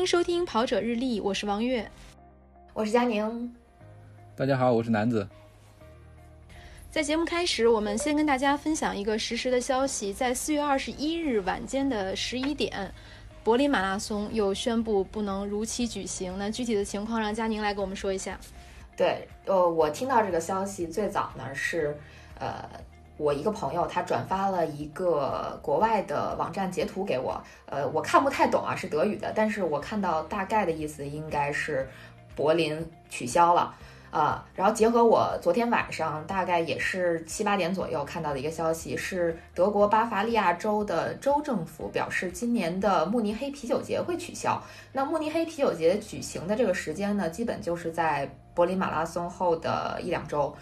迎收听《跑者日历》，我是王悦，我是佳宁。大家好，我是南子。在节目开始，我们先跟大家分享一个实时的消息：在四月二十一日晚间的十一点，柏林马拉松又宣布不能如期举行。那具体的情况，让佳宁来给我们说一下。对，呃，我听到这个消息最早呢是，呃。我一个朋友，他转发了一个国外的网站截图给我，呃，我看不太懂啊，是德语的，但是我看到大概的意思应该是柏林取消了啊。然后结合我昨天晚上大概也是七八点左右看到的一个消息，是德国巴伐利亚州的州政府表示，今年的慕尼黑啤酒节会取消。那慕尼黑啤酒节举行的这个时间呢，基本就是在柏林马拉松后的一两周。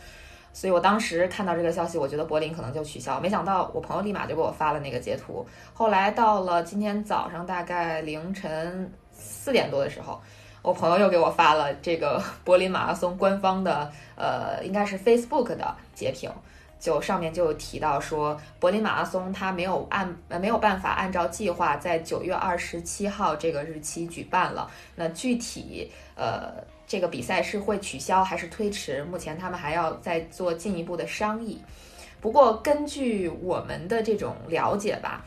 所以我当时看到这个消息，我觉得柏林可能就取消，没想到我朋友立马就给我发了那个截图。后来到了今天早上大概凌晨四点多的时候，我朋友又给我发了这个 柏林马拉松官方的，呃，应该是 Facebook 的截屏，就上面就提到说，柏林马拉松它没有按没有办法按照计划在九月二十七号这个日期举办了。那具体呃。这个比赛是会取消还是推迟？目前他们还要再做进一步的商议。不过根据我们的这种了解吧，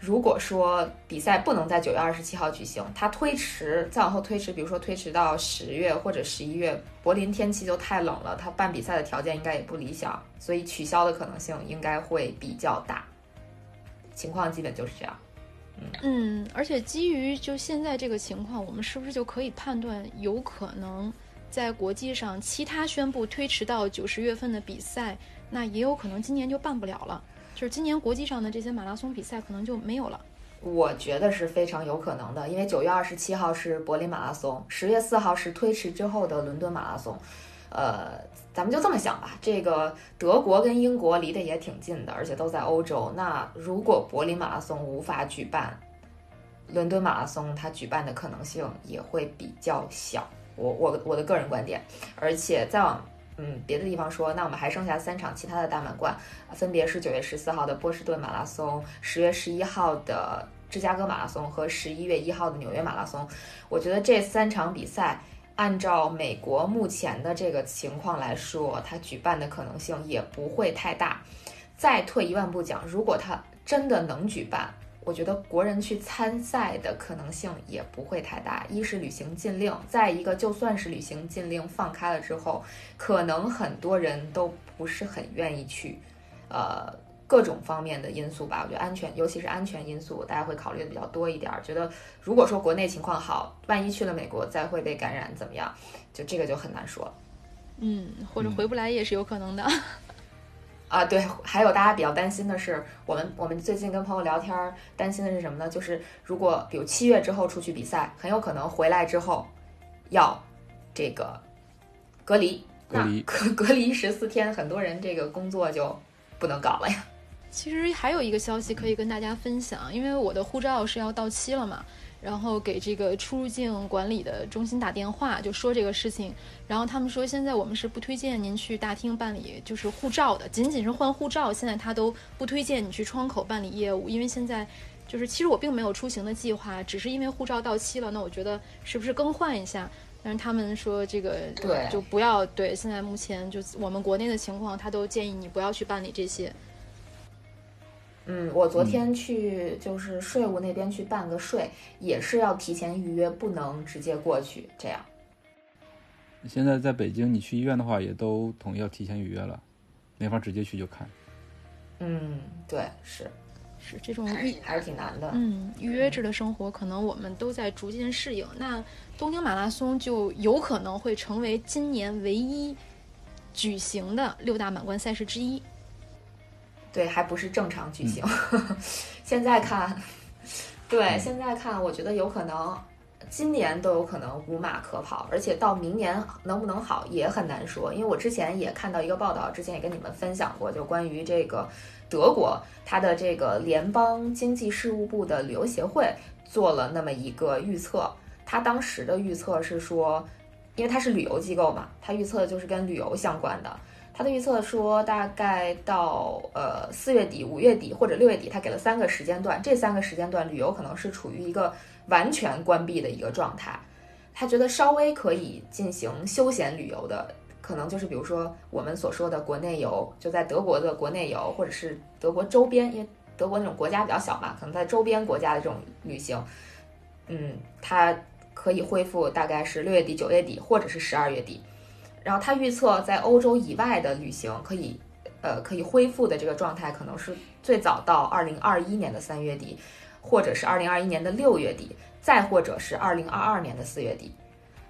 如果说比赛不能在九月二十七号举行，它推迟再往后推迟，比如说推迟到十月或者十一月，柏林天气就太冷了，它办比赛的条件应该也不理想，所以取消的可能性应该会比较大。情况基本就是这样。嗯，而且基于就现在这个情况，我们是不是就可以判断，有可能在国际上其他宣布推迟到九十月份的比赛，那也有可能今年就办不了了。就是今年国际上的这些马拉松比赛可能就没有了。我觉得是非常有可能的，因为九月二十七号是柏林马拉松，十月四号是推迟之后的伦敦马拉松。呃，咱们就这么想吧，这个德国跟英国离得也挺近的，而且都在欧洲。那如果柏林马拉松无法举办，伦敦马拉松它举办的可能性也会比较小。我我我的个人观点。而且再往嗯别的地方说，那我们还剩下三场其他的大满贯，分别是九月十四号的波士顿马拉松，十月十一号的芝加哥马拉松和十一月一号的纽约马拉松。我觉得这三场比赛。按照美国目前的这个情况来说，它举办的可能性也不会太大。再退一万步讲，如果它真的能举办，我觉得国人去参赛的可能性也不会太大。一是旅行禁令，再一个就算是旅行禁令放开了之后，可能很多人都不是很愿意去，呃。各种方面的因素吧，我觉得安全，尤其是安全因素，大家会考虑的比较多一点。觉得如果说国内情况好，万一去了美国再会被感染怎么样？就这个就很难说。嗯，或者回不来也是有可能的。啊，对，还有大家比较担心的是，我们我们最近跟朋友聊天，担心的是什么呢？就是如果比如七月之后出去比赛，很有可能回来之后要这个隔离，隔离隔 隔离十四天，很多人这个工作就不能搞了呀。其实还有一个消息可以跟大家分享，因为我的护照是要到期了嘛，然后给这个出入境管理的中心打电话，就说这个事情，然后他们说现在我们是不推荐您去大厅办理就是护照的，仅仅是换护照，现在他都不推荐你去窗口办理业务，因为现在就是其实我并没有出行的计划，只是因为护照到期了，那我觉得是不是更换一下？但是他们说这个对就不要对，现在目前就我们国内的情况，他都建议你不要去办理这些。嗯，我昨天去就是税务那边去办个税，也是要提前预约，不能直接过去。这样。现在在北京，你去医院的话，也都统一要提前预约了，没法直接去就看。嗯，对，是是这种预还是挺难的。嗯，预约制的生活，可能我们都在逐渐适应。那东京马拉松就有可能会成为今年唯一举行的六大满贯赛事之一。对，还不是正常举行。现在看，对，现在看，我觉得有可能今年都有可能无马可跑，而且到明年能不能好也很难说。因为我之前也看到一个报道，之前也跟你们分享过，就关于这个德国它的这个联邦经济事务部的旅游协会做了那么一个预测，他当时的预测是说，因为它是旅游机构嘛，他预测的就是跟旅游相关的。他的预测说，大概到呃四月底、五月底或者六月底，他给了三个时间段，这三个时间段旅游可能是处于一个完全关闭的一个状态。他觉得稍微可以进行休闲旅游的，可能就是比如说我们所说的国内游，就在德国的国内游，或者是德国周边，因为德国那种国家比较小嘛，可能在周边国家的这种旅行，嗯，它可以恢复大概是六月底、九月底，或者是十二月底。然后他预测在欧洲以外的旅行可以，呃，可以恢复的这个状态，可能是最早到二零二一年的三月底，或者是二零二一年的六月底。再或者是二零二二年的四月底，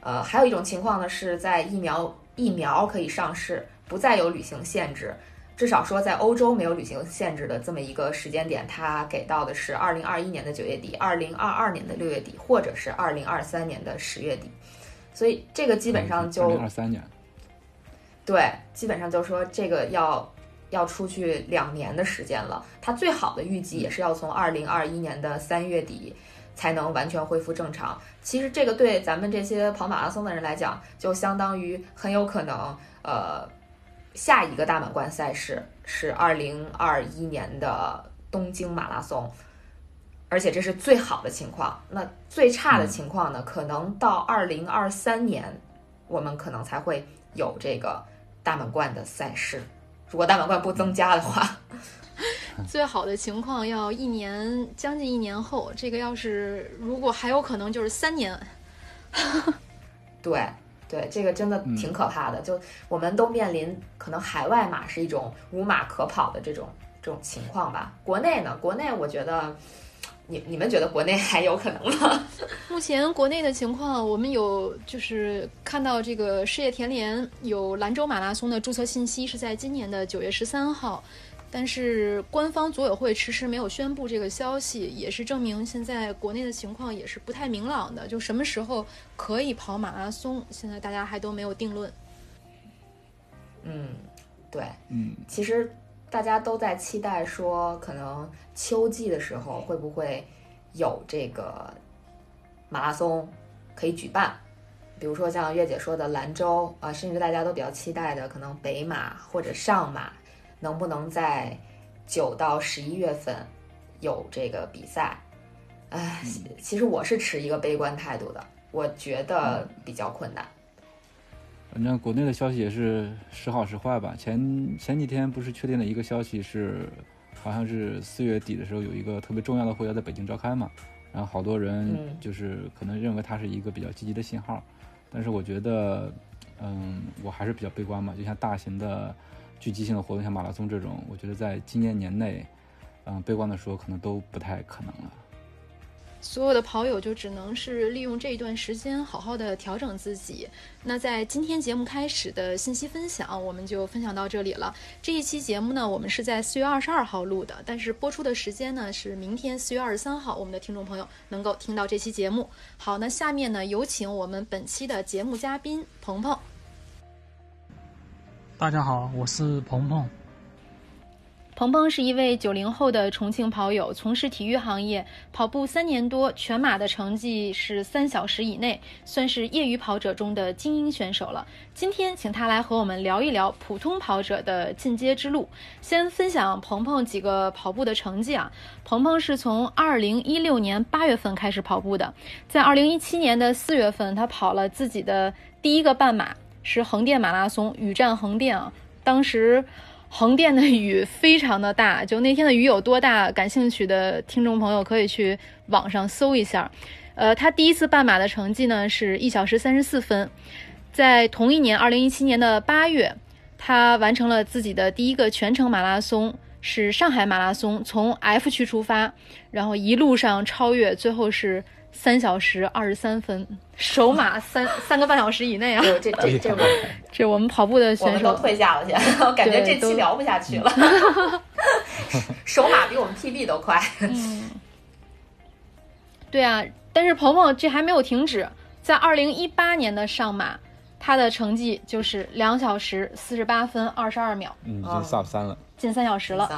呃，还有一种情况呢，是在疫苗疫苗可以上市，不再有旅行限制，至少说在欧洲没有旅行限制的这么一个时间点，它给到的是二零二一年的九月底，二零二二年的六月底，或者是二零二三年的十月底，所以这个基本上就二三年，对，基本上就说这个要要出去两年的时间了，它最好的预计也是要从二零二一年的三月底。才能完全恢复正常。其实这个对咱们这些跑马拉松的人来讲，就相当于很有可能，呃，下一个大满贯赛事是二零二一年的东京马拉松，而且这是最好的情况。那最差的情况呢，可能到二零二三年，我们可能才会有这个大满贯的赛事。如果大满贯不增加的话。最好的情况要一年，将近一年后，这个要是如果还有可能就是三年。对对，这个真的挺可怕的。就我们都面临可能海外马是一种无马可跑的这种这种情况吧。国内呢，国内我觉得，你你们觉得国内还有可能吗？目前国内的情况，我们有就是看到这个世界田联有兰州马拉松的注册信息是在今年的九月十三号。但是官方组委会迟迟没有宣布这个消息，也是证明现在国内的情况也是不太明朗的。就什么时候可以跑马拉松，现在大家还都没有定论。嗯，对，嗯，其实大家都在期待说，可能秋季的时候会不会有这个马拉松可以举办，比如说像月姐说的兰州啊，甚至大家都比较期待的可能北马或者上马。能不能在九到十一月份有这个比赛？唉，其实我是持一个悲观态度的，我觉得比较困难。反正国内的消息也是时好时坏吧。前前几天不是确定了一个消息，是好像是四月底的时候有一个特别重要的会要在北京召开嘛，然后好多人就是可能认为它是一个比较积极的信号，但是我觉得，嗯，我还是比较悲观嘛。就像大型的。聚集性的活动像马拉松这种，我觉得在今年年内，嗯，悲观的说，可能都不太可能了。所有的跑友就只能是利用这一段时间，好好的调整自己。那在今天节目开始的信息分享，我们就分享到这里了。这一期节目呢，我们是在四月二十二号录的，但是播出的时间呢是明天四月二十三号，我们的听众朋友能够听到这期节目。好，那下面呢，有请我们本期的节目嘉宾鹏鹏。大家好，我是鹏鹏。鹏鹏是一位九零后的重庆跑友，从事体育行业，跑步三年多，全马的成绩是三小时以内，算是业余跑者中的精英选手了。今天请他来和我们聊一聊普通跑者的进阶之路。先分享鹏鹏几个跑步的成绩啊。鹏鹏是从二零一六年八月份开始跑步的，在二零一七年的四月份，他跑了自己的第一个半马。是横店马拉松，雨战横店啊！当时横店的雨非常的大，就那天的雨有多大？感兴趣的听众朋友可以去网上搜一下。呃，他第一次半马的成绩呢是一小时三十四分。在同一年，二零一七年的八月，他完成了自己的第一个全程马拉松，是上海马拉松，从 F 区出发，然后一路上超越，最后是。三小时二十三分，首马三三个半小时以内啊！这这这 这我们跑步的选手都退下了去，我感觉这期聊不下去了。首马比我们 PB 都快。嗯，对啊，但是鹏鹏这还没有停止，在二零一八年的上马，他的成绩就是两小时四十八分二十二秒，嗯，已经 sub 三了。近三小时了，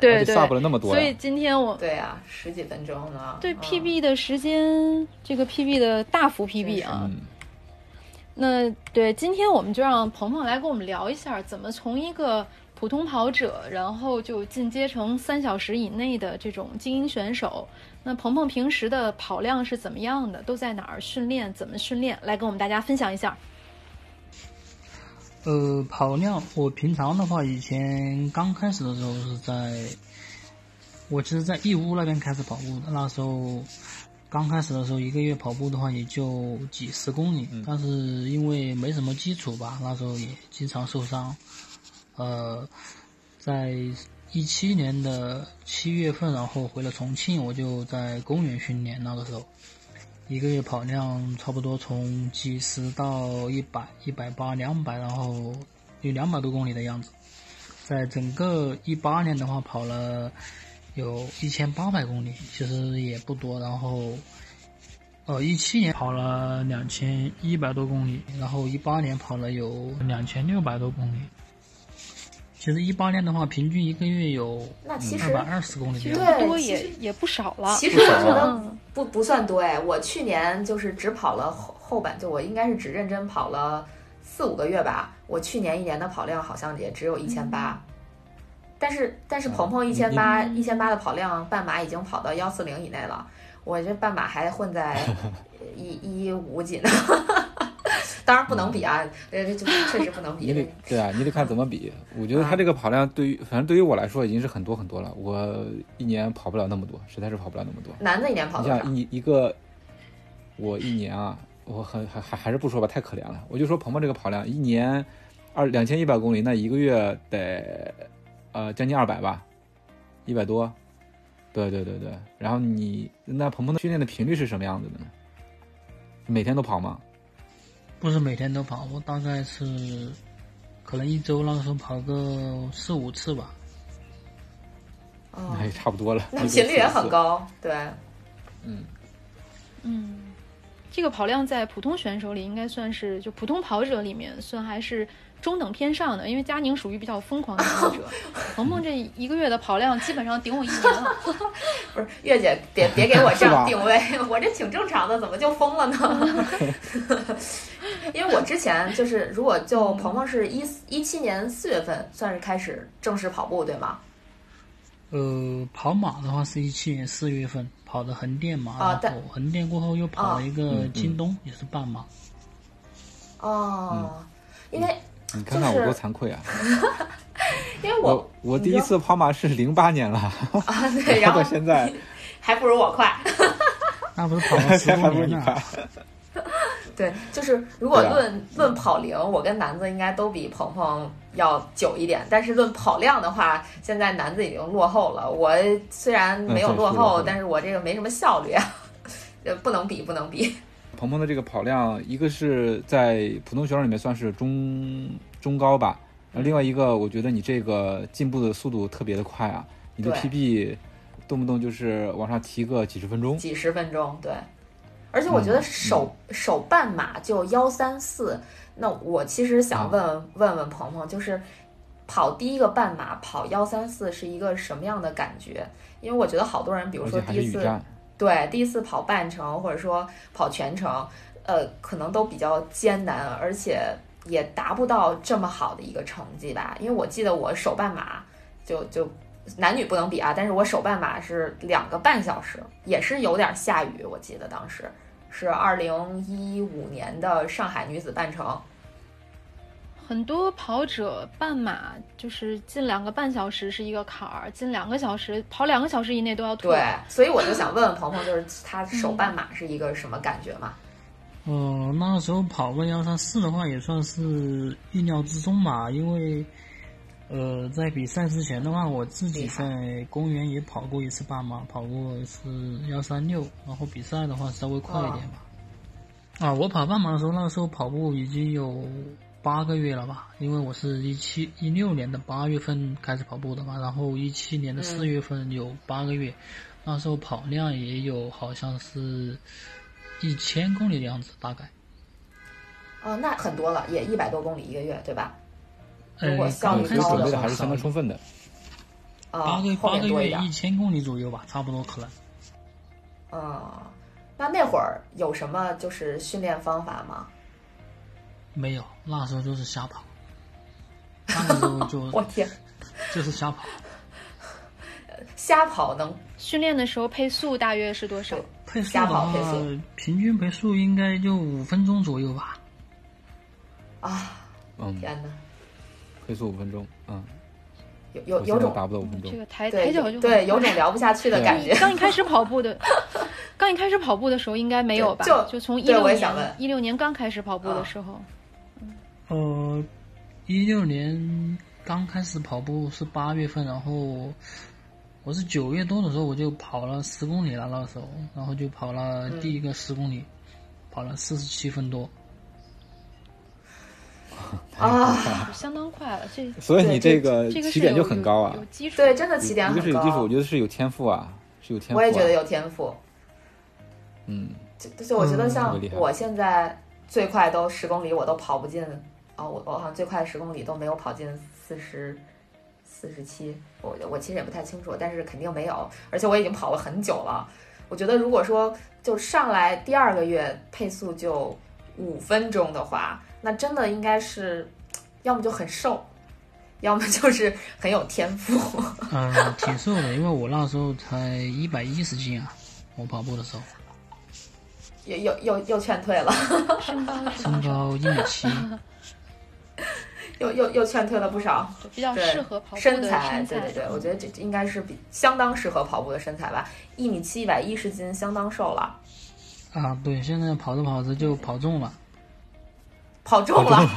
对 对，了那么多，所以今天我对啊，十几分钟呢。对 PB 的时间，这个 PB 的大幅 PB 啊。那对，今天我们就让鹏鹏来跟我们聊一下，怎么从一个普通跑者，然后就进阶成三小时以内的这种精英选手。那鹏鹏平时的跑量是怎么样的？都在哪儿训练？怎么训练？来跟我们大家分享一下。呃，跑量，我平常的话，以前刚开始的时候是在，我其实，在义乌那边开始跑步的。那时候刚开始的时候，一个月跑步的话也就几十公里，但是因为没什么基础吧，那时候也经常受伤。呃，在一七年的七月份，然后回了重庆，我就在公园训练。那个时候。一个月跑量差不多从几十到一百、一百八、两百，然后有两百多公里的样子。在整个一八年的话，跑了有一千八百公里，其实也不多。然后，呃，一七年跑了两千一百多公里，然后一八年跑了有两千六百多公里。其实一八年的话，平均一个月有二百二十公里，其实不多也也不少了。其实我觉得不不算多哎，我去年就是只跑了后后半，就我应该是只认真跑了四五个月吧。我去年一年的跑量好像也只有一千八，但是但是鹏鹏一千八一千八的跑量，半马已经跑到幺四零以内了，我这半马还混在 一一五几呢。当然不能比啊，呃，这确实不能比。你得对啊，你得看怎么比。我觉得他这个跑量对于，反正对于我来说已经是很多很多了。我一年跑不了那么多，实在是跑不了那么多。男的一年跑多少？你像一一个，我一年啊，我很还还还是不说吧，太可怜了。我就说鹏鹏这个跑量，一年二两千一百公里，那一个月得呃将近二百吧，一百多。对对对对。然后你那鹏鹏的训练的频率是什么样子的呢？每天都跑吗？不是每天都跑，我大概是可能一周那个时候跑个四五次吧。那也差不多了。那频率也很高，对。嗯嗯，这个跑量在普通选手里应该算是就普通跑者里面算还是。中等偏上的，因为佳宁属于比较疯狂的跑者，鹏鹏这一个月的跑量基本上顶我一年了。不是月姐，别别给我这 样定位，我这挺正常的，怎么就疯了呢？因为我之前就是，如果就鹏鹏是一一七年四月份算是开始正式跑步，对吗？呃，跑马的话是一七年四月份跑的横店马，然后横店过后又跑了一个京东，也是半马。哦，因为。你看看我多惭愧啊！因为我我第一次跑马是零八年了啊，对，然后现在 还不如我快，那不是跑了十多年了？对，就是如果论论跑龄，我跟南子应该都比鹏鹏要久一点，但是论跑量的话，现在南子已经落后了。我虽然没有落后，但是我这个没什么效率啊，不能比，不能比。鹏鹏的这个跑量，一个是在普通选手里面算是中中高吧，然后另外一个，我觉得你这个进步的速度特别的快啊，你的 PB 动不动就是往上提个几十分钟，几十分钟，对。而且我觉得首首半马就幺三四，那我其实想问问问鹏鹏，就是跑第一个半马跑幺三四是一个什么样的感觉？因为我觉得好多人，比如说第一次。对，第一次跑半程或者说跑全程，呃，可能都比较艰难，而且也达不到这么好的一个成绩吧。因为我记得我手半马就就男女不能比啊，但是我手半马是两个半小时，也是有点下雨。我记得当时是二零一五年的上海女子半程。很多跑者半马就是近两个半小时是一个坎儿，近两个小时跑两个小时以内都要吐。对，所以我就想问问鹏鹏，就是他手半马是一个什么感觉嘛？嗯，那时候跑个幺三四的话也算是意料之中吧，因为呃，在比赛之前的话，我自己在公园也跑过一次半马，跑过是幺三六，然后比赛的话稍微快一点吧。啊，我跑半马的时候，那个时候跑步已经有。八个月了吧，因为我是一七一六年的八月份开始跑步的嘛，然后一七年的四月份有八个月，那时候跑量也有好像是一千公里的样子，大概。哦，那很多了，也一百多公里一个月，对吧？如果效率高的还是相当充分的。八个八个月一千公里左右吧，差不多可能。嗯，那那会儿有什么就是训练方法吗？没有，那时候就是瞎跑，那时候就我天，就是瞎跑，瞎跑能训练的时候配速大约是多少？配速瞎的话跑配速，平均配速应该就五分钟左右吧。啊！嗯，天哪，配速五分钟，嗯，有有有种达不到五分钟这。个抬对抬脚就对，有种聊不下去的感觉。刚一开始跑步的，刚一开始跑步的时候应该没有吧？就就从一对六年我也想问一六年刚开始跑步的啊时候，呃，一六年刚开始跑步是八月份，然后我是九月多的时候我就跑了十公里了，那时候，然后就跑了第一个十公里，跑了四十七分多。啊，相当快了。这所以你这个这个起点就很高啊有，基础。对，真的起点很一个是有基础，我觉。得是有天赋啊，是有天赋、啊。我也觉得，有天赋。嗯，就就是我觉得像我现在最快都十公里，我都跑不进啊、我我好像最快十公里都没有跑进四十四十七，我我其实也不太清楚，但是肯定没有，而且我已经跑了很久了。我觉得如果说就上来第二个月配速就五分钟的话，那真的应该是要么就很瘦，要么就是很有天赋。呃，挺瘦的，因为我那时候才一百一十斤啊，我跑步的时候，又又又又劝退了，身高是身？高一米七，又又又劝退了不少。比较，适合跑步的身材，身对对对，嗯我觉得这这应该是比相当适合跑步的身材吧，一米七，一百一十斤，相当瘦了，啊，对，现在跑着跑着就跑重了。跑重了，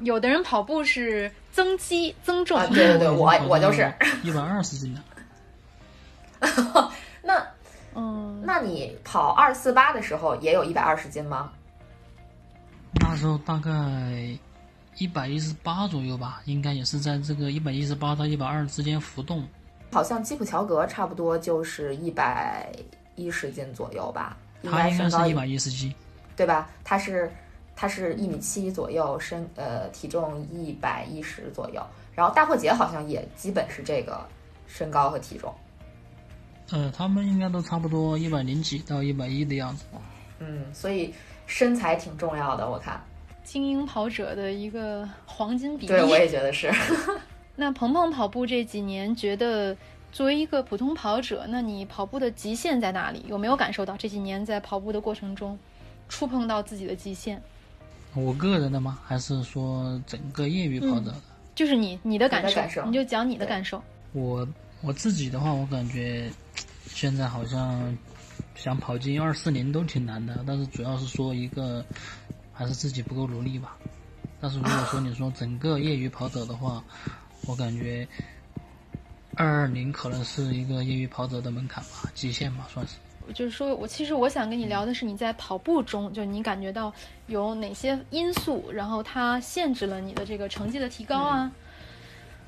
有的人跑步是增肌增重，啊对对对，我我就是。一百二十斤了。那嗯，那你跑二四八的时候也有一百二十斤吗？那时候大概一百一十八左右吧，应该也是在这个一百一十八到一百二之间浮动。好像基普乔格差不多就是一百一十斤左右吧，应他该身高应该是一百一十斤。对吧？他是他是一米七左右，身呃体重一百一十左右，然后大破节好像也基本是这个身高和体重。呃，他们应该都差不多一百零几到一百一的样子。嗯，所以身材挺重要的，我看。精英跑者的一个黄金比例。对，我也觉得是。那鹏鹏跑步这几年，觉得作为一个普通跑者，那你跑步的极限在哪里？有没有感受到这几年在跑步的过程中，触碰到自己的极限？我个人的吗？还是说整个业余跑者的？就是你你的感受，你的感受你就讲你的感受。我我自己的话，我感觉现在好像想跑进二四零都挺难的，但是主要是说一个还是自己不够努力吧。但是如果说你说整个业余跑者的话，我感觉二二零可能是一个业余跑者的门槛吧，极限吧，算是。就是说我其实我想跟你聊的是你在跑步中，就你感觉到有哪些因素，然后它限制了你的这个成绩的提高啊？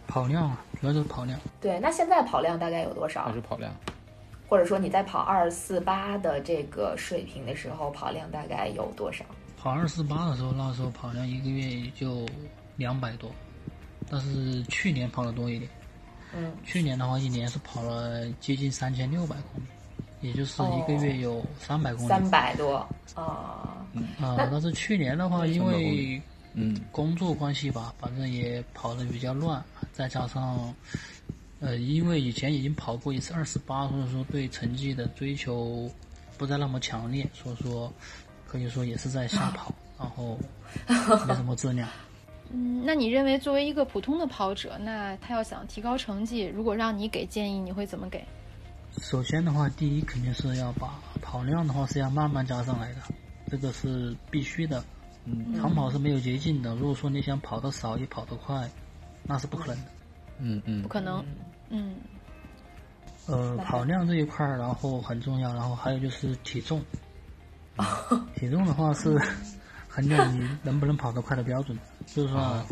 跑量啊，主要就是跑量。对，那现在跑量大概有多少还？是跑量。或者说你在跑二四八的这个水平的时候，跑量大概有多少？跑二四八的时候，那时候跑量一个月也就两百多，但是去年跑的多一点。嗯，去年的话，一年是跑了接近三千六百公里，也就是一个月有三百公里。三百多啊、啊、但是去年的话，因为嗯，工作关系吧，反正也跑的比较乱，再加上，呃，因为以前已经跑过一次二十八，所以说对成绩的追求不再那么强烈，所以说可以说也是在瞎跑，然后没什么质量。嗯，那你认为作为一个普通的跑者，那他要想提高成绩，如果让你给建议，你会怎么给？首先的话，第一肯定是要把跑量的话是要慢慢加上来的，这个是必须的。嗯长跑是没有捷径的，如果说你想跑得少也跑得快，那是不可能的。嗯嗯不，可能。嗯呃，跑量这一块儿，然后很重要，然后还有就是体重。体重的话是 衡量你能不能跑得快的标准。就是说，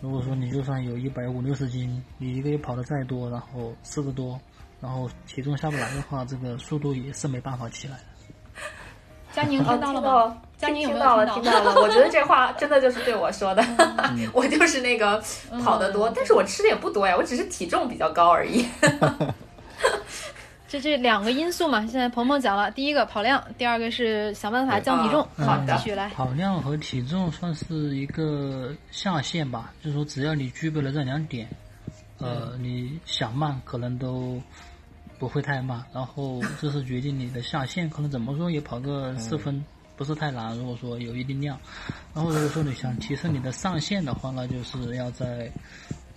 如果说你就算有一百五六十斤，你一个月跑得再多，然后吃得多，然后体重下不来的话，这个速度也是没办法起来的。佳宁哦，听到了吗？佳宁有没有听到了，听听到了。我觉得这话真的就是对我说的，嗯 我就是那个跑得多，但是我吃的也不多呀，我只是体重比较高而已。这这两个因素嘛，现在鹏鹏讲了，第一个跑量，第二个是想办法降体重。嗯好的继续来。跑量和体重算是一个下限吧，就是说只要你具备了这两点，呃，你想慢可能都不会太慢，然后这是决定你的下限，可能怎么说也跑个四分不是太难。如果说有一定量，然后如果说你想提升你的上限的话，那就是要在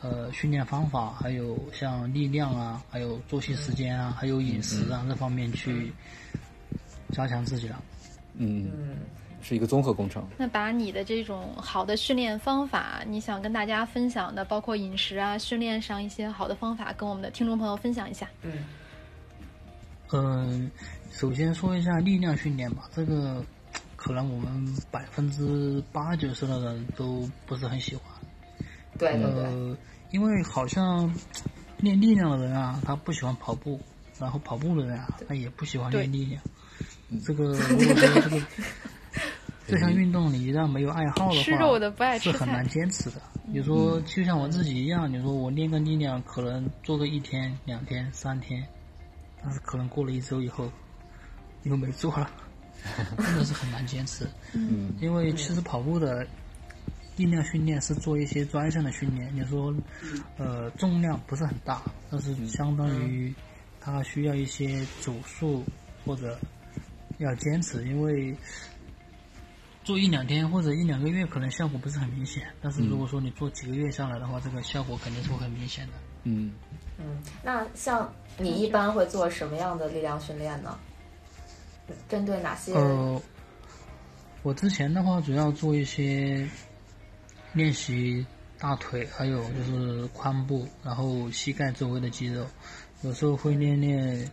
呃训练方法，还有像力量啊，还有作息时间啊，还有饮食啊这方面去加强自己了。嗯，嗯，是一个综合工程。那把你的这种好的训练方法，你想跟大家分享的，包括饮食啊、训练上一些好的方法，跟我们的听众朋友分享一下。嗯嗯，首先说一下力量训练吧，这个可能我们百分之八九十的人都不是很喜欢。对对对，呃，因为好像练力量的人啊，他不喜欢跑步，然后跑步的人啊，他也不喜欢练力量。这个如果说这个这项运动你一旦没有爱好的话，吃肉的不爱吃是很难坚持的。你说就像我自己一样，你说我练个力量，可能做个一天、两天、三天，但是可能过了一周以后又没做了，真的是很难坚持。嗯。因为其实跑步的力量训练是做一些专项的训练，你说呃重量不是很大，但是相当于它需要一些组数或者要坚持，因为做一两天或者一两个月可能效果不是很明显，但是如果说你做几个月下来的话，这个效果肯定是会很明显的。嗯，嗯，那像你一般会做什么样的力量训练呢？针对哪些？呃，我之前的话主要做一些练习大腿，还有就是髋部，然后膝盖周围的肌肉，有时候会练练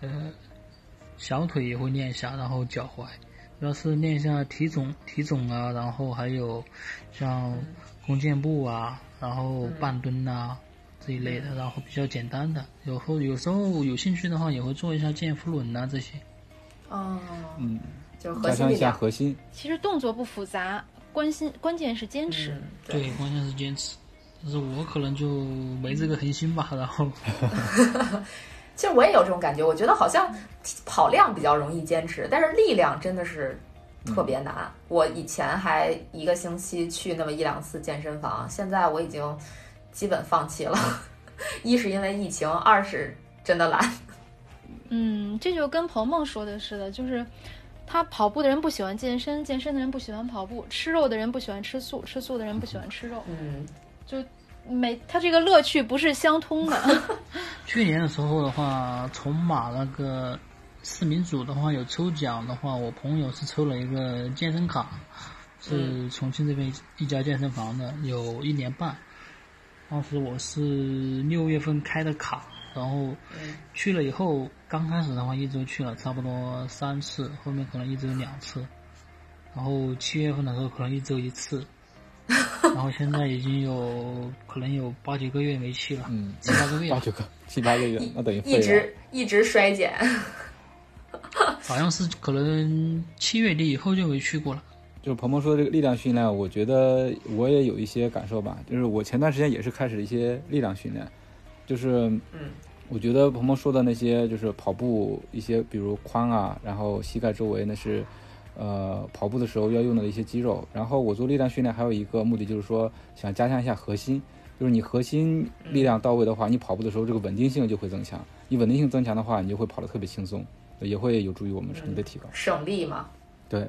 呃小腿也会练一下，然后脚踝，主要是练一下体踵体踵啊，然后还有像弓箭步啊，然后半蹲啊。这一类的，然后比较简单的，有时候有时候有兴趣的话，也会做一下健腹轮啊这些。哦，嗯，就是核加强一下心力量。核心。其实动作不复杂，关心关键是坚持。嗯，对，对，关键是坚持。但是我可能就没这个恒心吧，然后 其实我也有这种感觉，我觉得好像跑量比较容易坚持，但是力量真的是特别难。我以前还一个星期去那么一两次健身房，现在我已经基本放弃了。一是因为疫情，二是真的懒。嗯，这就跟鹏鹏说的似的，就是他跑步的人不喜欢健身，健身的人不喜欢跑步，吃肉的人不喜欢吃素，吃素的人不喜欢吃肉，嗯，就每他这个乐趣不是相通的。去年的时候的话，从马那个市民组的话有抽奖的话，我朋友是抽了一个健身卡，是重庆这边一家健身房的，有一年半。当时我是六月份开的卡，然后去了以后，刚开始的话一周去了差不多三次，后面可能一周两次，然后七月份的时候可能一周一次，然后现在已经有可能有八九个月没去了，嗯，七八个月 八九个、七八个月，那等于一。直一直衰减。好像是可能七月底以后就没去过了。就是鹏鹏说的这个力量训练，我觉得我也有一些感受吧。就是我前段时间也是开始一些力量训练，就是嗯我觉得鹏鹏说的那些，就是跑步一些，比如髋啊，然后膝盖周围那是，呃，跑步的时候要用到的一些肌肉。然后我做力量训练还有一个目的就是说，想加强一下核心，就是你核心力量到位的话，你跑步的时候这个稳定性就会增强。你稳定性增强的话，你就会跑得特别轻松，也会有助于我们成绩的提高。省力嘛，对，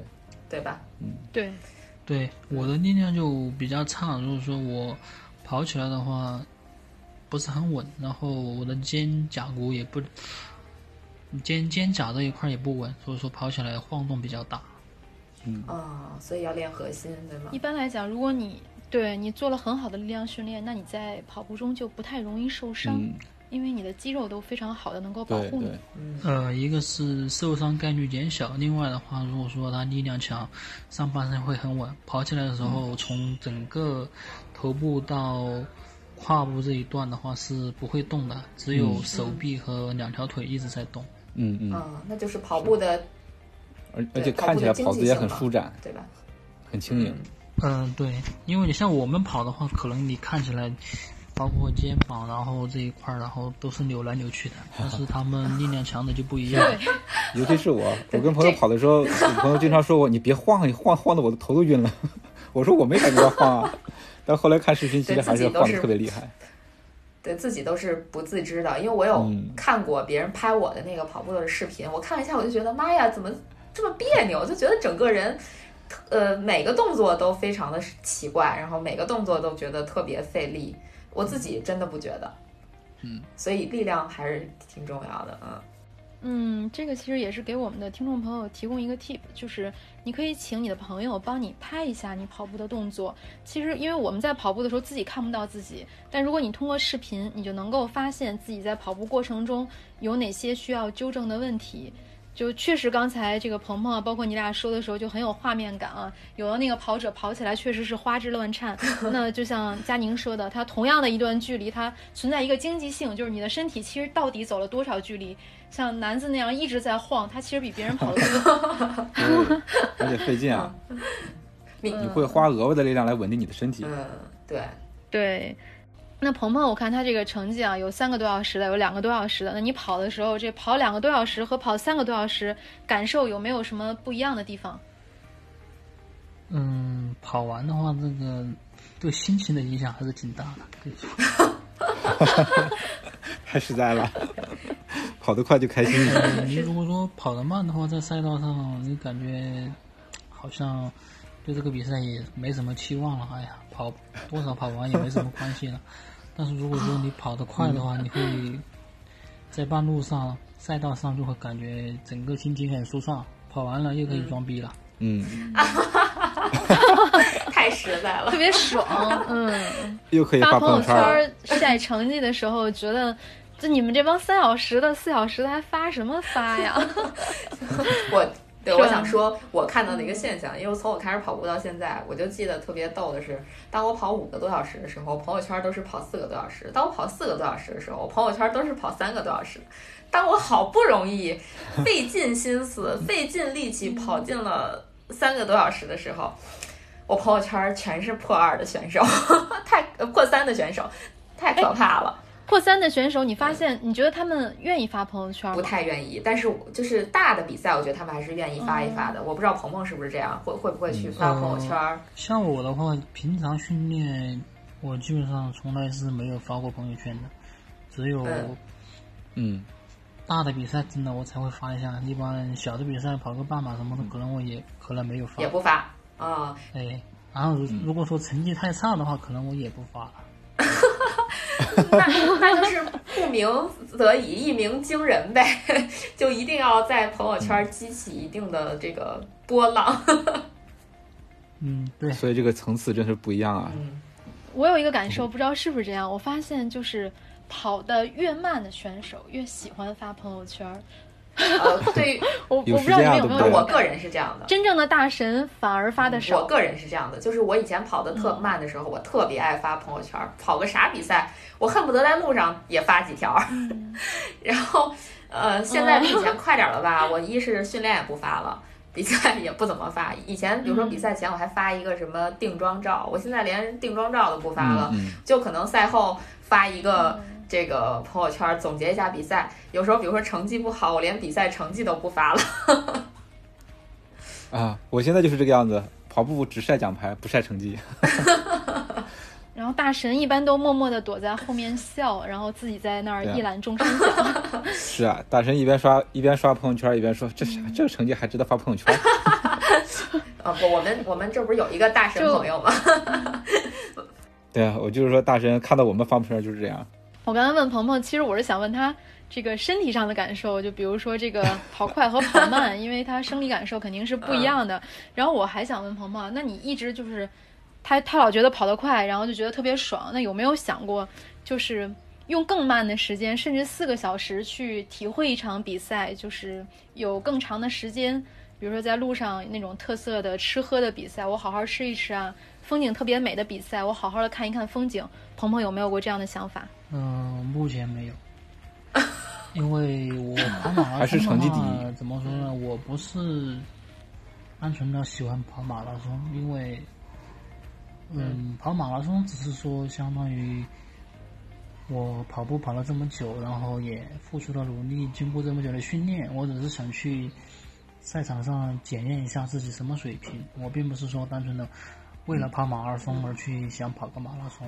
对吧？嗯对，对，我的力量就比较差，如果说我跑起来的话不是很稳，然后我的肩胛骨也不肩肩胛这一块也不稳，所以说跑起来晃动比较大。嗯啊、所以要练核心，对吗一？般来讲，如果你对你做了很好的力量训练，那你在跑步中就不太容易受伤，嗯，因为你的肌肉都非常好的能够保护你。呃，一个是受伤概率减小，另外的话，如果说他力量强，上半身会很稳，跑起来的时候，从整个头部到胯部这一段的话是不会动的，只有手臂和两条腿一直在动。嗯嗯，嗯，那就是跑步的，而而且看起来跑姿也很舒展，对吧？很轻盈。嗯，对，因为你像我们跑的话，可能你看起来包括肩膀，然后这一块儿，然后都是扭来扭去的。但是他们力量强的就不一样。尤其是我，我跟朋友跑的时候，我朋友经常说我：“你别晃，你晃晃的我的头都晕了。”我说：“我没感觉到晃啊。”但后来看视频，其实还是晃的特别厉害。对自己都是不自知的，因为我有嗯看过别人拍我的那个跑步的视频，我看了一下，我就觉得妈呀，怎么这么别扭？就觉得整个人，呃，每个动作都非常的奇怪，然后每个动作都觉得特别费力。我自己真的不觉得，嗯，所以力量还是挺重要的，嗯。嗯，这个其实也是给我们的听众朋友提供一个 tip，就是你可以请你的朋友帮你拍一下你跑步的动作。其实，因为我们在跑步的时候自己看不到自己，但如果你通过视频，你就能够发现自己在跑步过程中有哪些需要纠正的问题。就确实，刚才这个鹏鹏啊，包括你俩说的时候，就很有画面感啊。有的那个跑者跑起来确实是花枝乱颤。那就像佳宁说的，它同样的一段距离，它存在一个经济性，就是你的身体其实到底走了多少距离。像男子那样一直在晃，他其实比别人跑得多。对，而且费劲啊！你你会花额外的力量来稳定你的身体。嗯，对，对。那鹏鹏，我看他这个成绩啊，有三个多小时的，有两个多小时的。那你跑的时候，这跑两个多小时和跑三个多小时，感受有没有什么不一样的地方？嗯，跑完的话，这个对心情的影响还是挺大的。对 太实在了，跑得快就开心。了 你如果说跑得慢的话，在赛道上你感觉好像对这个比赛也没什么期望了。哎呀，跑多少跑完也没什么关系了。但是如果说你跑得快的话，你会在半路上、赛道上就会感觉整个心情很舒畅，跑完了又可以装逼了。嗯，太实在了特。别爽，嗯。又可以发朋友圈晒成绩的时候，觉得就你们这帮三小时的、四小时的还发什么发呀？我对，我想说，我看到的一个现象，因为从我开始跑步到现在，我就记得特别逗的是，当我跑五个多小时的时候，朋友圈都是跑四个多小时；当我跑四个多小时的时候，我朋友圈都是跑三个多小时。当我好不容易 费尽心思、费尽力气跑进了三个多小时的时候，我朋友圈全是破二的选手，太呃破三的选手，太可怕了。破三的选手，你发现你觉得他们愿意发朋友圈吗？不太愿意，但是我就是大的比赛，我觉得他们还是愿意发一发的。我不知道鹏鹏是不是这样，会会不会去发朋友圈儿？像我的话，平常训练我基本上从来是没有发过朋友圈的，只有嗯嗯，大的比赛真的我才会发一下。一般小的比赛跑个半马什么的，可能我也可能没有发也。不发啊、哎，然后如如果说成绩太差的话，可能我也不发了。那那就是不鸣则已，一鸣惊人呗，就一定要在朋友圈激起一定的这个波浪。嗯，对，所以这个层次真是不一样啊。嗯，我有一个感受，不知道是不是这样。我发现就是跑得越慢的选手越喜欢发朋友圈儿。呃，对于 我我不知道你们有没有我个人是这样的。真正的大神反而发的少我。个人是这样的，就是我以前跑得特慢的时候，我特别爱发朋友圈，跑个啥比赛，我恨不得在路上也发几条。然后，呃，现在比以前快点了吧？我一是训练也不发了。比赛也不怎么发，以前比如说比赛前我还发一个什么定妆照，我现在连定妆照都不发了，嗯就可能赛后发一个这个朋友圈总结一下比赛。有时候比如说成绩不好，我连比赛成绩都不发了。嗯啊，我现在就是这个样子，跑步只晒奖牌，不晒成绩。然后大神一般都默默地躲在后面笑，然后自己在那儿一览众山小。是啊，大神一边刷一边刷朋友圈，一边说这啥这个成绩还值得发朋友圈？啊不，我们我们这不是有一个大神朋友吗？对啊，我就是说大神看到我们发朋友圈就是这样。我刚才问鹏鹏，其实我是想问他这个身体上的感受，就比如说这个跑快和跑慢，因为他生理感受肯定是不一样的。然后我还想问鹏鹏，那你一直就是他他老觉得跑得快，然后就觉得特别爽，那有没有想过就是用更慢的时间，甚至四个小时去体会一场比赛，就是有更长的时间，比如说在路上那种特色的吃喝的比赛，我好好吃一吃啊。风景特别美的比赛，我好好的看一看风景。鹏鹏有没有过这样的想法？嗯、目前没有，因为我跑马拉松 还是成绩的话第一怎么说呢？我不是单纯的喜欢跑马拉松，因为嗯，跑马拉松只是说相当于我跑步跑了这么久，然后也付出了努力，经过这么久的训练，我只是想去赛场上检验一下自己什么水平。我并不是说单纯的为了跑马拉松而去想跑个马拉松。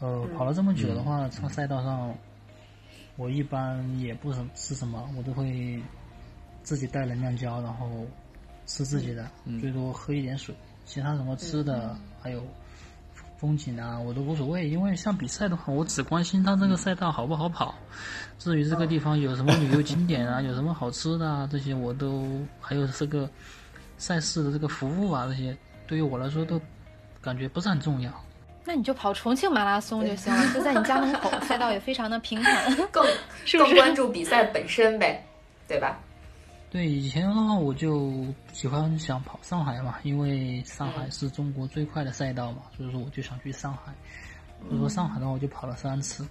呃，跑了这么久的话，在赛道上，我一般也不什吃什么，我都会自己带能量胶，然后吃自己的，最多喝一点水。其他什么吃的，还有风景啊，我都无所谓。因为像比赛的话，我只关心它这个赛道好不好跑。至于这个地方有什么旅游景点啊，有什么好吃的啊，这些我都还有这个赛事的这个服务啊，这些对于我来说都感觉不是很重要。那你就跑重庆马拉松就行了，就在你家门口，赛道也非常的平坦，更是是更关注比赛本身呗，对吧？对，以前的话我就喜欢想跑上海嘛，因为上海是中国最快的赛道嘛，所以说我就想去上海。所以说上海的话，我就跑了三次。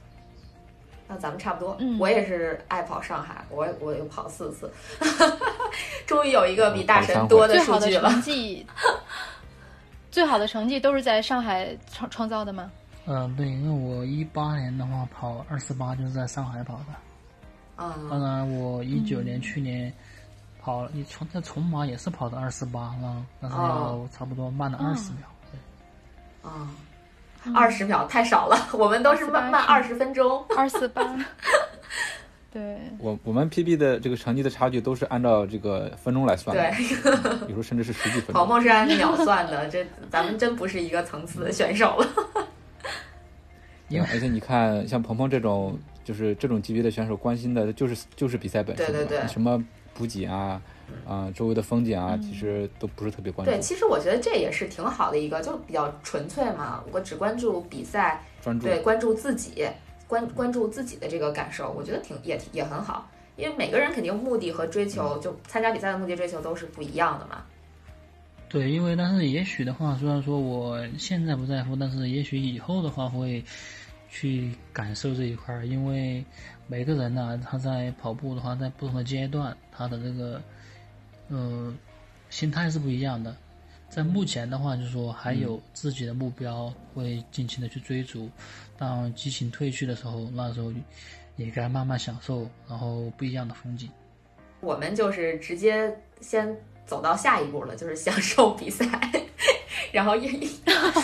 那咱们差不多，嗯我也是爱跑上海，我我又跑四次，终于有一个比大神多的数据了。成绩，最好的成绩都是在上海创创造的吗？嗯、对，因为我一八年的话跑二四八就是在上海跑的。当嗯，然，我一九年、去年跑了，你从在从马也是跑的二四八啊，但是要哦差不多慢了二十秒。对啊，二十秒太少了，我们都是慢慢二十分钟。二四八，对，我我们 PB 的这个成绩的差距都是按照这个分钟来算的，对，有时候甚至是十几分跑钟。梦是按秒算的，这咱们真不是一个层次的选手了。因为而且你看，像鹏鹏这种就是这种级别的选手，关心的就是就是比赛本身嘛，对对对什么补给啊，啊、周围的风景啊，其实都不是特别关注对，，其实我觉得这也是挺好的一个，就比较纯粹嘛。我只关注比赛，专注。对，关注自己，关关注自己的这个感受，我觉得挺也也很好。因为每个人肯定目的和追求，就参加比赛的目的追求都是不一样的嘛。对，因为但是也许的话，虽然说我现在不在乎，但是也许以后的话会去感受这一块儿，因为每个人呢、他在跑步的话，在不同的阶段，他的这个呃心态是不一样的。在目前的话，就是说还有自己的目标，会尽情的去追逐。当激情褪去的时候，那时候也该慢慢享受，然后不一样的风景。我们就是直接先走到下一步了，就是享受比赛，然后也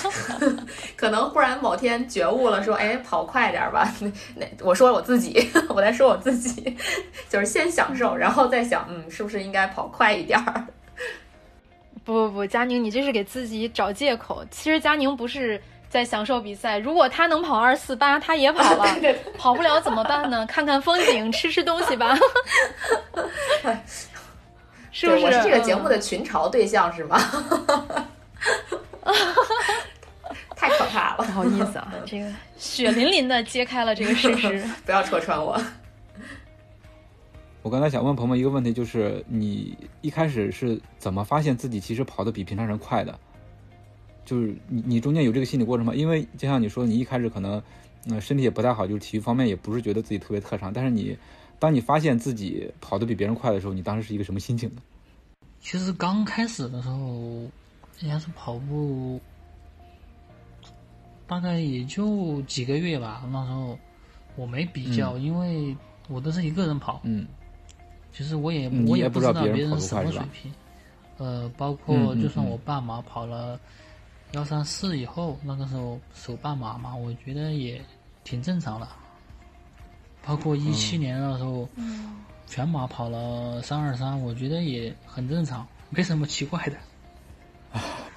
可能忽然某天觉悟了，说，哎，跑快点儿吧。那那我说我自己，我在说我自己，就是先享受，然后再想，嗯，是不是应该跑快一点儿？不不不，佳宁，你这是给自己找借口。其实佳宁不是在享受比赛，如果他能跑二四八，他也跑了，跑不了怎么办呢？看看风景，吃吃东西吧 是不对，是？我是这个节目嗯的群嘲对象是吗？太可怕了，不好意思啊，这个血淋淋的揭开了这个事实。不要戳穿我。我刚才想问鹏鹏一个问题，就是你一开始是怎么发现自己其实跑得比平常人快的？就是你你中间有这个心理过程吗？因为就像你说，你一开始可能呃身体也不太好，就是体育方面也不是觉得自己特别特长，但是你当你发现自己跑得比别人快的时候，你当时是一个什么心情呢？其实刚开始的时候，应该是跑步，大概也就几个月吧。那时候我没比较，因为我都是一个人跑，嗯其实我也我也不知道别人人什么水平。呃，包括就算我半马跑了幺三四以后，那个时候手半马嘛，我觉得也挺正常的。包括一七年那时候，嗯全马跑了三二三，我觉得也很正常，没什么奇怪的。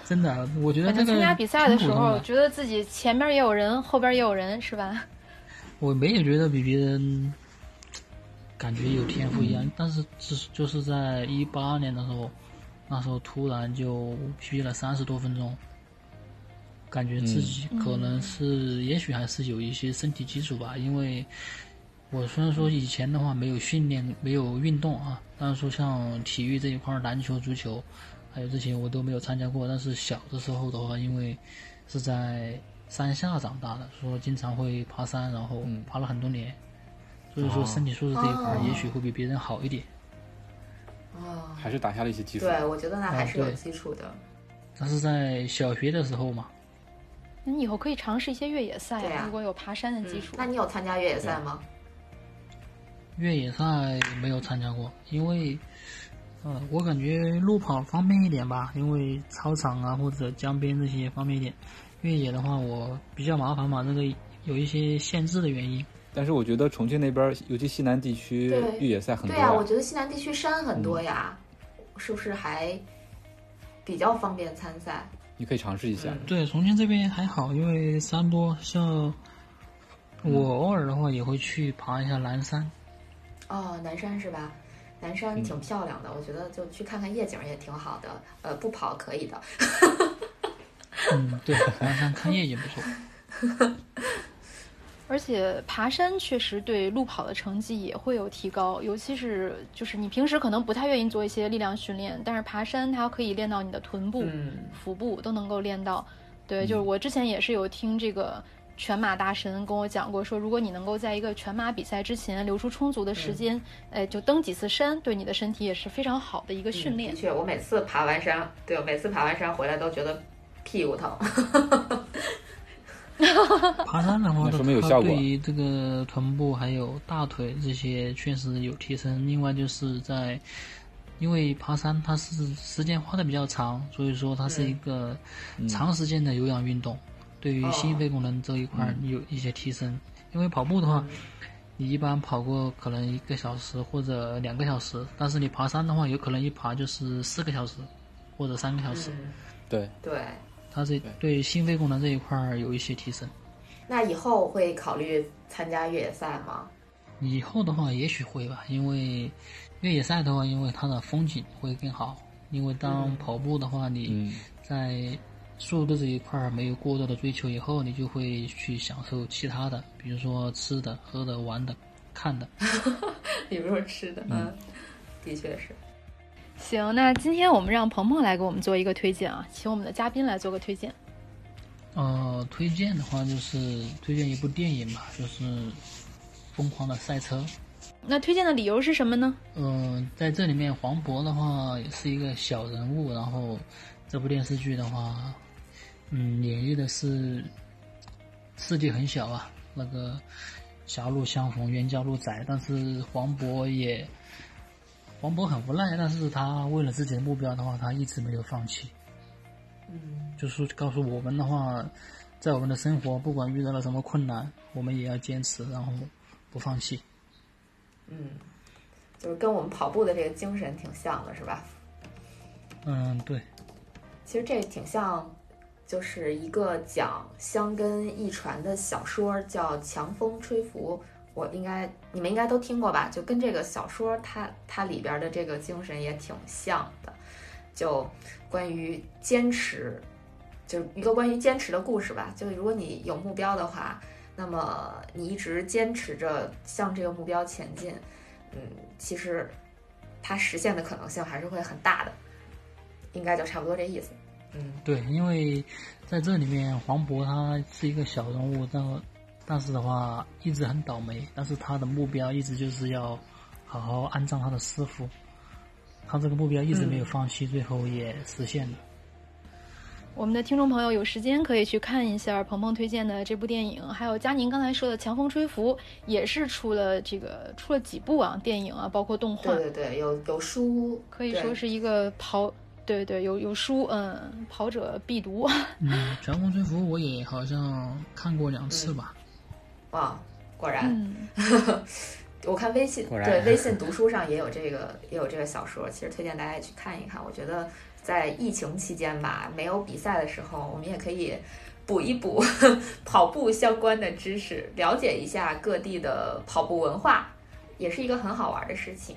真的，我觉得这个反正参加比赛的时候，觉得自己前面也有人，后边也有人，是吧？我没有觉得比别人感觉有天赋一样，但是只是就是在一八年的时候，那时候突然就 PB 了三十多分钟，感觉自己可能是，也许还是有一些身体基础吧，因为我虽然说以前的话没有训练，没有运动啊，但是说像体育这一块儿，篮球、足球，还有这些我都没有参加过，但是小的时候的话，因为是在山下长大的，说经常会爬山，然后嗯。爬了很多年，所以说身体素质这一块也许会比别人好一点。哦，还是打下了一些基础。对，我觉得那还是有基础的。但是在小学的时候嘛，那你以后可以尝试一些越野赛对啊如果有爬山的基础。那你有参加越野赛吗？越野赛没有参加过，因为，呃，我感觉路跑方便一点吧，因为操场啊或者江边这些方便一点。越野的话，我比较麻烦嘛，这个有一些限制的原因。但是我觉得重庆那边，尤其西南地区越野赛很多对呀、我觉得西南地区山很嗯多呀，是不是还比较方便参赛？你可以尝试一下。嗯对，重庆这边还好，因为山多。像我偶尔的话也会去爬一下南山。哦，南山是吧？南山挺漂亮的，我觉得就去看看夜景也挺好的。呃，不跑可以的。嗯，对，南山看夜景不错。而且爬山确实对路跑的成绩也会有提高，尤其是就是你平时可能不太愿意做一些力量训练，但是爬山它可以练到你的臀部、嗯腹部都能够练到。对，就是我之前也是有听这个全马大神跟我讲过，说如果你能够在一个全马比赛之前留出充足的时间，哎，就登几次山，对你的身体也是非常好的一个训练的。确，我每次爬完山，对我每次爬完山回来都觉得屁股疼。爬山的话，说明有它效果对于这个臀部还有大腿这些确实有提升。另外就是在，因为爬山它是时间花的比较长，所以说它是一个长时间的有氧运动，对于心肺功能这一块有一些提升。因为跑步的话，你一般跑过可能一个小时或者两个小时，但是你爬山的话，有可能一爬就是四个小时或者三个小时。嗯，对，对。它这对心肺功能这一块儿有一些提升。那以后会考虑参加越野赛吗？以后的话，也许会吧，因为越野赛的话，因为它的风景会更好。因为当跑步的话，你嗯，在速度这一块儿没有过多的追求以后，你就会去享受其他的，比如说吃的、喝的、玩的、看的。比如说吃的，嗯，的确是。行，那今天我们让鹏鹏来给我们做一个推荐啊，请我们的嘉宾来做个推荐。呃，推荐的话就是推荐一部电影吧，就是《疯狂的赛车》。那推荐的理由是什么呢？嗯，在这里面黄渤的话也是一个小人物，然后这部电视剧的话，嗯，演绎的是世界很小啊，那个狭路相逢冤家路窄，但是黄渤也黄渤很无奈，但是他为了自己的目标的话，他一直没有放弃。嗯，就是告诉我们的话，在我们的生活，不管遇到了什么困难，我们也要坚持，然后不放弃。嗯，就是跟我们跑步的这个精神挺像的，是吧？嗯，对。其实这挺像，就是一个讲香根一传的小说，叫《强风吹拂》。我应该你们应该都听过吧？就跟这个小说它它里边的这个精神也挺像的，就关于坚持，就一个关于坚持的故事吧。就如果你有目标的话，那么你一直坚持着向这个目标前进，嗯，其实它实现的可能性还是会很大的，应该就差不多这意思。嗯，对，因为在这里面，黄渤他是一个小人物，但但是的话一直很倒霉，但是他的目标一直就是要好好安葬他的师傅，他这个目标一直没有放弃，最后也实现了。我们的听众朋友有时间可以去看一下鹏鹏推荐的这部电影，还有佳宁刚才说的《强风吹拂》，也是出了这个出了几部啊电影啊，包括动画，对对对，有有书，可以说是一个跑，对对，有有书，嗯，跑者必读。嗯，《强风吹拂》我也好像看过两次吧。啊，果然，嗯，我看微信对微信读书上也有这个也有这个小说，其实推荐大家也去看一看。我觉得在疫情期间吧，没有比赛的时候，我们也可以补一补 跑步相关的知识，了解一下各地的跑步文化，也是一个很好玩的事情。